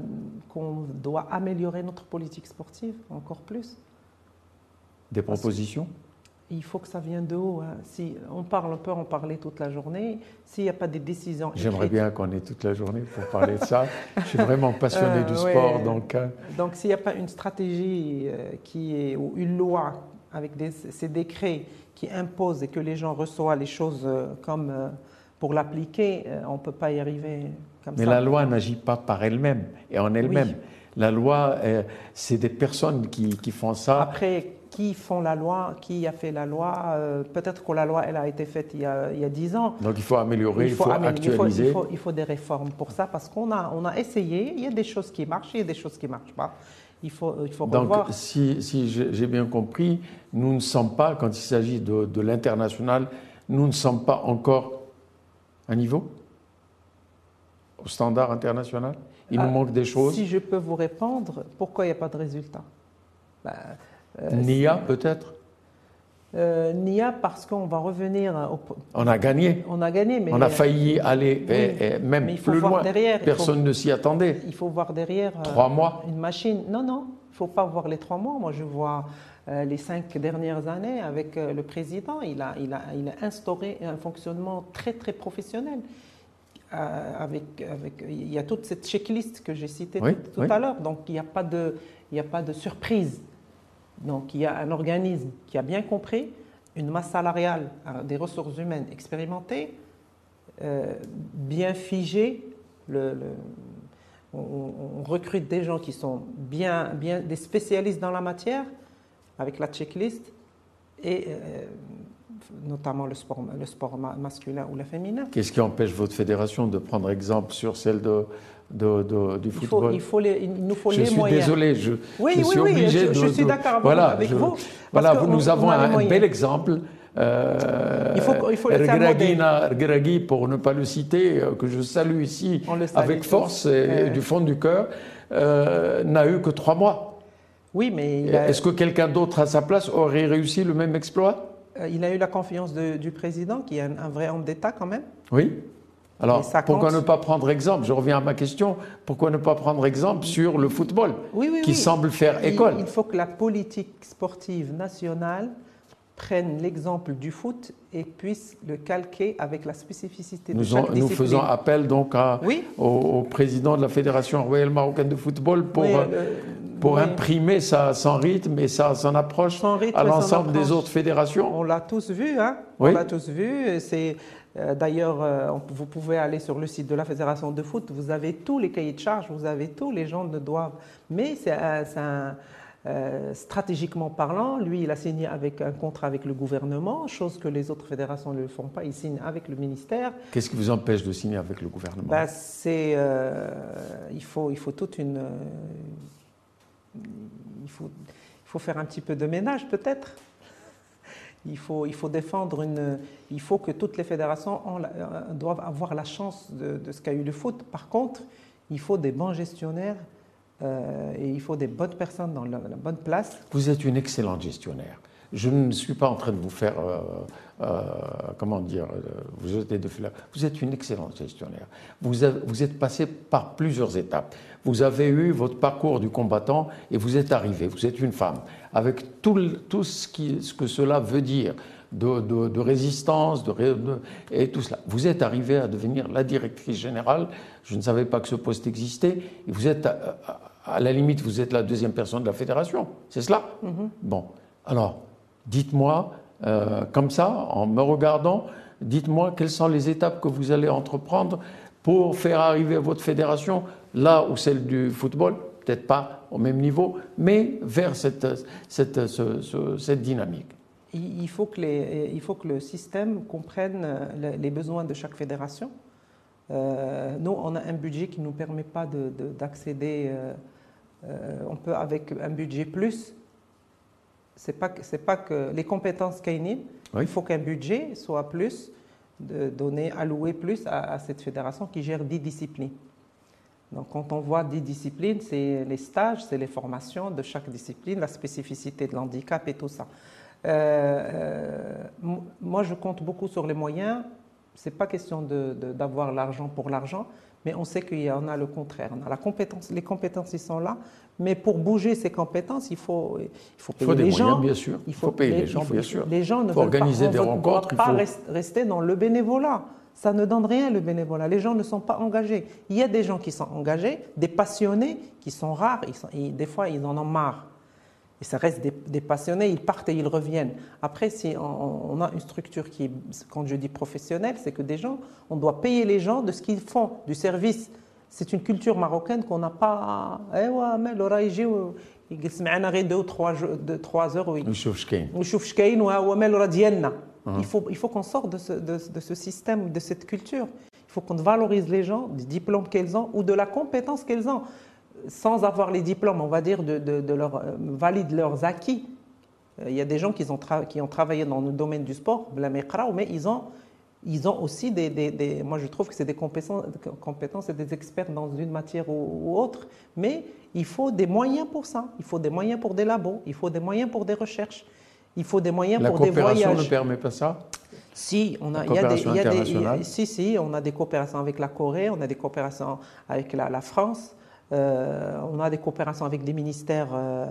qu'on doit améliorer notre politique sportive encore plus. Des propositions? Il faut que ça vienne de haut. Hein. Si on parle, on peut en parler toute la journée. S'il n'y a pas des décisions. J'aimerais bien qu'on ait toute la journée pour parler de ça. Je suis vraiment passionné euh, du sport, donc. Hein. Donc, s'il n'y a pas une stratégie euh, qui est ou une loi avec ces décrets qui imposent et que les gens reçoivent les choses euh, comme pour l'appliquer, on ne peut pas y arriver comme Mais ça. Mais la loi n'agit pas par elle-même et en elle-même. La loi, c'est des personnes qui, qui font ça. Après, qui font la loi, qui a fait la loi. Euh, peut-être que la loi, elle a été faite il y a, dix ans. Donc il faut améliorer, il faut, actualiser. Il faut, il faut, des réformes pour ça, parce qu'on a, on a essayé, il y a des choses qui marchent, il y a des choses qui ne marchent pas. Il faut, il faut Donc, si, si j'ai bien compris, nous ne sommes pas, quand il s'agit de, de l'international, nous ne sommes pas encore à niveau au standard international? Il nous ah, manque des choses? Si je peux vous répondre, pourquoi il n'y a pas de résultat ben, euh, NIA peut-être euh, NIA parce qu'on va revenir. On a gagné. On a gagné, mais on a failli aller et, même plus loin. Derrière, Personne ne s'y attendait. Il faut voir derrière. Euh, trois mois. Une machine. Non, non, il faut pas voir les trois mois. Moi, je vois les cinq dernières années avec le président. Il a, il a, il a instauré un fonctionnement très, très professionnel. avec, avec, il y a toute cette checklist que j'ai citée tout, à l'heure. Donc, il n'y a pas de, il n'y a pas de surprise. Donc il y a un organisme qui a bien compris, une masse salariale, euh, des ressources humaines expérimentées, euh, bien figées. on, recrute des gens qui sont bien, bien des spécialistes dans la matière, avec la checklist, et euh, notamment le sport, le sport masculin ou le féminin. Qu'est-ce qui empêche votre fédération de prendre exemple sur celle de, du football. Il, faut, il, nous faut je les suis moyens. Désolé, je, oui, je suis obligé de. Je suis d'accord voilà, avec vous. Voilà, nous avons un, bel exemple. Euh, il faut, il faut Ergragui, pour ne pas le citer, euh, que je salue ici avec force et, du fond du cœur, euh, n'a eu que trois mois. Oui, mais. Est-ce que quelqu'un d'autre à sa place aurait réussi le même exploit? Il a eu la confiance du président, qui est un vrai homme d'État quand même. Oui. Alors, pourquoi ne pas prendre exemple Je reviens à ma question. Pourquoi ne pas prendre exemple sur le football, qui semble faire école Il faut que la politique sportive nationale prenne l'exemple du foot et puisse le calquer avec la spécificité de chaque Nous faisons appel donc au, président de la Fédération royale marocaine de football pour, euh, pour imprimer ça, son rythme et ça, son approche à l'ensemble des autres fédérations. On l'a tous vu, hein on l'a tous vu. C'est euh, D'ailleurs, euh, vous pouvez aller sur le site de la Fédération de foot, vous avez tous les cahiers de charges, vous avez tous, les gens ne doivent. Mais c'est un, euh, stratégiquement parlant, lui, il a signé avec un contrat avec le gouvernement, chose que les autres fédérations ne le font pas. Il signe avec le ministère. Qu'est-ce qui vous empêche de signer avec le gouvernement? Ben, c'est, il, faut, il faut toute une, il faut, il faut faire un petit peu de ménage peut-être. Il faut, il faut défendre une. Il faut que toutes les fédérations euh, doivent avoir la chance de, ce qu'a eu le foot. Par contre, il faut des bons gestionnaires euh, et il faut des bonnes personnes dans la, bonne place. Vous êtes une excellente gestionnaire. Je ne suis pas en train de vous faire, euh, comment dire, vous jeter de fleurs. Vous êtes une excellente gestionnaire. Vous, vous êtes passé par plusieurs étapes. Vous avez eu votre parcours du combattant et vous êtes arrivé. Vous êtes une femme avec tout, tout ce, qui, ce, que cela veut dire. De, de, résistance de, et tout cela. Vous êtes arrivé à devenir la directrice générale. Je ne savais pas que ce poste existait. Et vous êtes à la limite, vous êtes la deuxième personne de la fédération. C'est cela? Mhm. Bon. Alors, dites-moi, euh, comme ça, en me regardant, dites-moi quelles sont les étapes que vous allez entreprendre pour faire arriver votre fédération là où celle du football, peut-être pas au même niveau, mais vers cette, cette, cette dynamique. Il faut, que les, il faut que le système comprenne les besoins de chaque fédération. Euh, nous, on a un budget qui ne nous permet pas d'accéder euh, euh, on peut avec un budget plus, c'est pas c'est pas que les compétences Kainin, il faut qu'un budget soit plus de donner alloué plus à, cette fédération qui gère 10 disciplines. Donc quand on voit 10 disciplines, c'est les stages, c'est les formations de chaque discipline, la spécificité de l'handicap et tout ça. Euh, euh, moi, je compte beaucoup sur les moyens. C'est pas question d'avoir l'argent pour l'argent, mais on sait qu'il y en a le contraire. On a la compétence, les compétences, ils sont là, mais pour bouger ces compétences, il faut, il faut payer il faut des les moyens, gens. bien sûr. Il faut, payer les, gens, bien sûr. Les gens ne faut veulent organiser des rencontres. il pas rester dans le bénévolat. Ça ne donne rien le bénévolat. Les gens ne sont pas engagés. Il y a des gens qui sont engagés, des passionnés qui sont rares. Ils sont, des fois, ils en ont marre Et ça reste des, passionnés, ils partent et ils reviennent. Après, si on, a une structure qui est, quand je dis professionnelle, c'est que des gens, on doit payer les gens de ce qu'ils font, du service. C'est une culture marocaine qu'on n'a pas. Eh ouais, mais l'aura يجلس معنا غير deux ou trois, de, trois heures ويشوف شكاين ويشوف شكاين وهو راه ديالنا il faut il faut qu'on sorte de ce, de, de ce système de cette culture il faut qu'on valorise les gens du diplôme qu'elles ont ou de la compétence qu'elles ont sans avoir les diplômes, on va dire, de, de, leur, euh, valide leurs acquis. Euh, il y a des gens qui ont, qui ont travaillé dans le domaine du sport, mais ils ont, ils ont aussi des, des, Moi, je trouve que c'est des compétences, compétences et des experts dans une matière ou, autre, mais il faut des moyens pour ça. Il faut des moyens pour des labos, il faut des moyens pour des recherches, il faut des moyens pour des voyages. La coopération ne permet pas ça? Si, on a, il y a des, il y a des, si, si, on a des coopérations avec la Corée, on a des coopérations avec la, la France. Euh, on a des coopérations avec des ministères euh,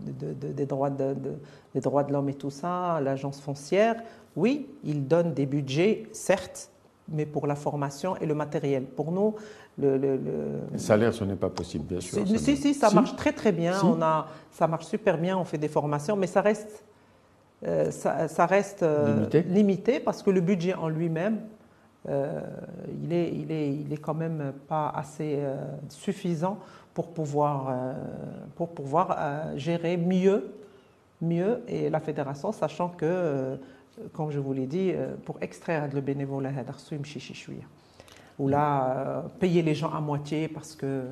des, droits de, des droits de l'homme et tout ça, l'agence foncière. Oui, ils donnent des budgets, certes, mais pour la formation et le matériel. Pour nous, le, le, salaire, ce n'est pas possible, bien sûr. Si, si, ça marche très très bien. On a, ça marche super bien. On fait des formations, mais ça reste, euh, ça, reste limité parce que le budget en lui-même euh, il, est, il, est, il est quand même pas assez euh, suffisant pour pouvoir, euh, pour pouvoir gérer mieux, mieux et la fédération, sachant que, comme je vous l'ai dit, pour extraire le bénévolat, ou là, payer les gens à moitié parce que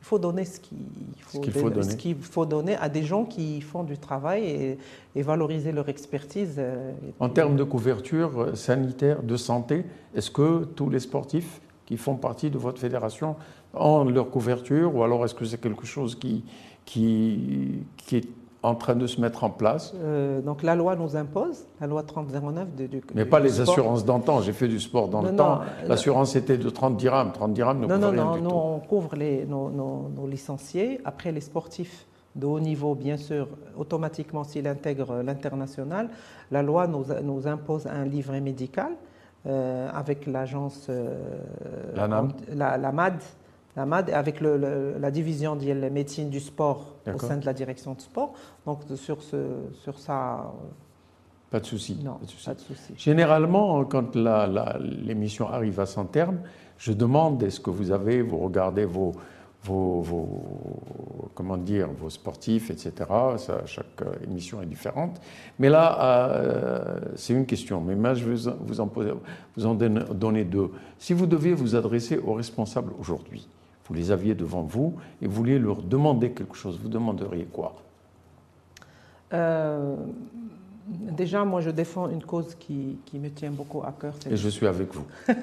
il faut donner ce qu'il faut, faut, donner. faut, donner à des gens qui font du travail et, valoriser leur expertise. Euh, en termes de couverture euh, sanitaire, de santé, est-ce que tous les sportifs qui font partie de votre fédération ont leur couverture ou alors est-ce que c'est quelque chose qui, qui, qui est en train de se mettre en place. Euh, donc la loi nous impose, la loi 3009 de, du Mais pas les assurances d'antan, j'ai fait du sport dans le temps. L'assurance était de 30 dirhams, 30 dirhams ne Non, non, non, nous on couvre les, nos, nos, licenciés. Après les sportifs de haut niveau, bien sûr, automatiquement s'ils intègrent l'international, la loi nous, nous, impose un livret médical euh, avec l'agence, euh, la, la la MAD avec la division de la médecine du sport au sein de la direction de sport. Donc sur, ce, sur ça. Pas de souci. Non, pas de souci. Généralement, quand l'émission arrive à son terme, je demande est-ce que vous avez, vous regardez vos, vos, comment dire, vos sportifs, etc. Ça, chaque euh, émission est différente. Mais là, euh, c'est une question. Mais moi, je vais vous en, vous en donner deux. Si vous deviez vous adresser aux responsables aujourd'hui, vous les aviez devant vous et vous vouliez leur demander quelque chose, vous demanderiez quoi? Euh, Déjà, moi, je défends une cause qui, qui me tient beaucoup à cœur. Et je suis avec vous.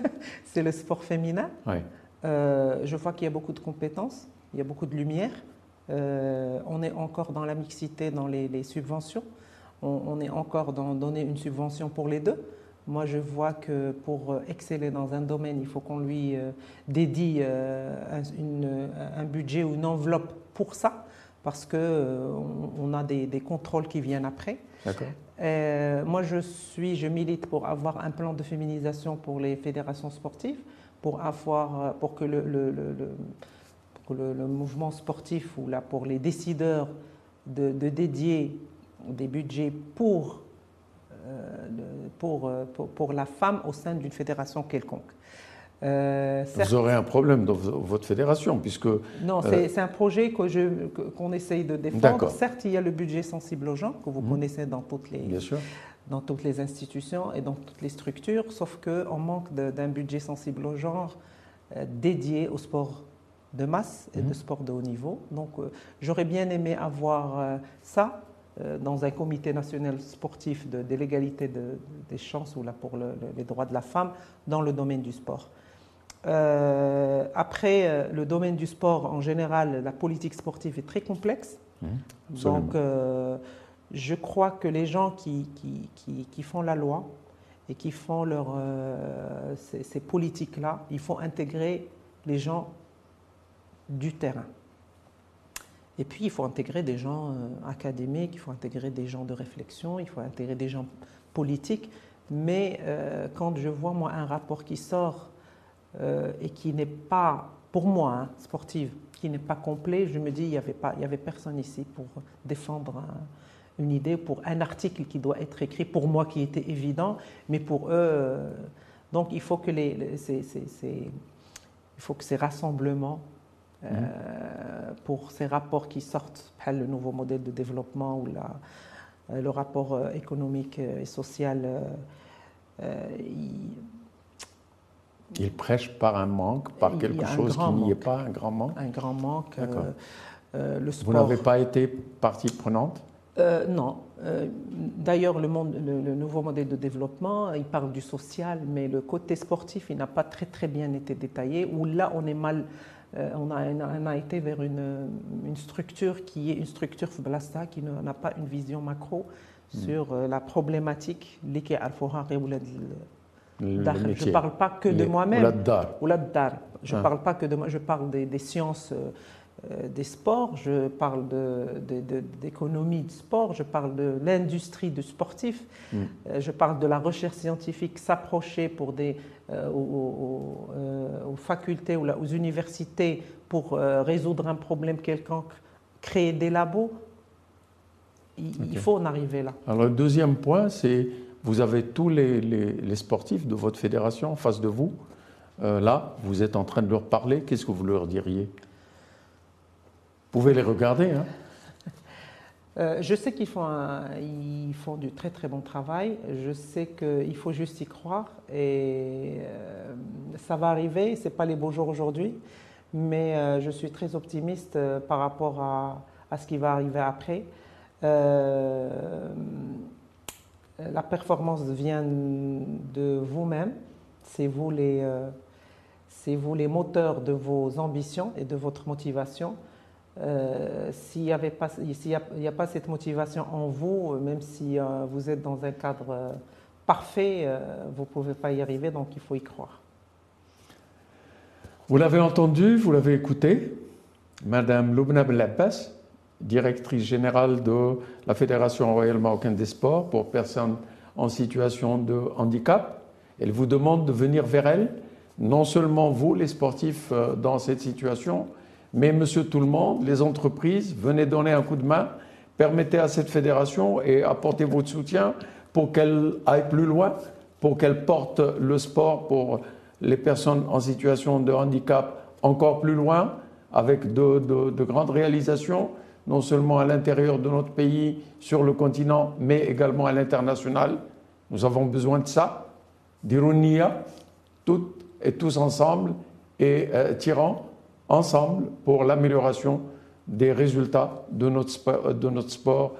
c'est le sport féminin. Oui. Euh, je vois qu'il y a beaucoup de compétences, il y a beaucoup de lumière. Euh, on est encore dans la mixité dans les, subventions. On, est encore dans donner une subvention pour les deux. Moi, je vois que pour exceller dans un domaine, il faut qu'on lui euh, dédie un, budget ou une enveloppe pour ça, parce qu'on on a des, des, contrôles qui viennent après. D'accord. moi, je suis, je milite pour avoir un plan de féminisation pour les fédérations sportives pour, avoir, euh, pour que le, le, le, le, mouvement sportif ou là, pour les décideurs de, dédier des budgets pour, euh, pour, euh, pour, pour, la femme au sein d'une fédération quelconque. Vous aurez un problème dans votre fédération, puisque... Non, c'est un projet qu'on essaye de défendre. Certes, il y a le budget sensible aux gens, que vous mmh. connaissez dans toutes les... Bien sûr dans toutes les institutions et dans toutes les structures, sauf qu'on manque d'un budget sensible au genre euh, dédié au sport de masse et de mhm. sport de haut niveau. Donc euh, j'aurais bien aimé avoir euh, ça dans un comité national sportif de, l'égalité des chances ou là pour les droits de la femme dans le domaine du sport. après, le domaine du sport, en général, la politique sportive est très complexe. Mhm. Donc, je crois que les gens qui, qui, font la loi et qui font leur, euh, ces, politiques-là, il faut intégrer les gens du terrain. Et puis, il faut intégrer des gens euh, académiques, il faut intégrer des gens de réflexion, il faut intégrer des gens politiques. Mais euh, quand je vois, moi, un rapport qui sort et qui n'est pas, pour moi, hein, sportive, qui n'est pas complet, je me dis, il n'y avait, avait personne ici pour défendre un, une idée pour un article qui doit être écrit, pour moi qui était évident, mais pour eux. Euh, donc il faut que ces rassemblements, euh, pour ces rapports qui sortent, le nouveau modèle de développement ou la, euh, le rapport économique et social, il, il prêche par un manque, par quelque chose qui n'y est pas, un grand manque Un grand manque. le sport. Vous n'avez pas été partie prenante? Euh, non. Euh, d'ailleurs, le, le, nouveau modèle de développement, il parle du social, mais le côté sportif, il n'a pas très très bien été détaillé. Où là, on est mal, euh, on, a, on, a, été vers une, une, structure qui est une structure Blasta, qui n'a pas une vision macro hmm. sur la problématique liée à Je ne parle pas que de moi-même. Je ne ah. parle pas que de moi, je parle des, des sciences des sports, je parle d'économie de, sport, je parle de l'industrie du sportif, mm. euh, je parle de la recherche scientifique s'approcher pour des, euh, aux, facultés ou aux universités pour résoudre un problème quelconque, créer des labos. Il, faut en arriver là. Alors le deuxième point, c'est vous avez tous les, les, sportifs de votre fédération en face de vous. là, vous êtes en train de leur parler. Qu'est-ce que vous leur diriez? Pouvez les regarder. Hein. Euh, je sais qu'ils font, font du très très bon travail. Je sais qu'il faut juste y croire et euh, ça va arriver. C'est pas les beaux jours aujourd'hui, mais euh, je suis très optimiste par rapport à, ce qui va arriver après. la performance vient de vous-même. C'est vous les, vous les moteurs de vos ambitions et de votre motivation. Euh, s'il n'y a, pas cette motivation en vous, euh, même si euh, vous êtes dans un cadre parfait, vous ne pouvez pas y arriver, donc il faut y croire. Vous l'avez entendu, vous l'avez écouté, Madame Loubna Belabbas, directrice générale de la Fédération royale marocaine des sports pour personnes en situation de handicap. Elle vous demande de venir vers elle, non seulement vous, les sportifs dans cette situation, mais monsieur tout le monde, les entreprises, venez donner un coup de main, permettez à cette fédération et apportez votre soutien pour qu'elle aille plus loin, pour qu'elle porte le sport pour les personnes en situation de handicap encore plus loin, avec de, grandes réalisations, non seulement à l'intérieur de notre pays, sur le continent, mais également à l'international. Nous avons besoin de ça, d'ironie, toutes et tous ensemble, et euh, tirant ensemble pour l'amélioration des résultats de notre, sport, de notre sport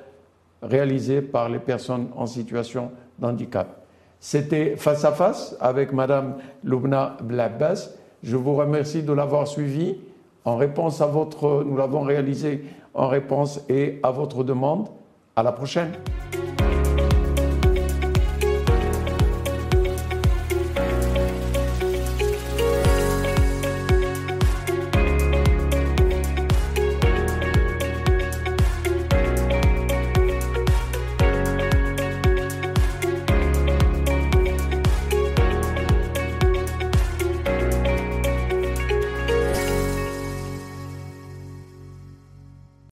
réalisé par les personnes en situation de handicap. C'était face à face avec Madame Loubna Blabbas. Je vous remercie de l'avoir suivi en réponse à votre, nous l'avons réalisé en réponse et à votre demande. À la prochaine.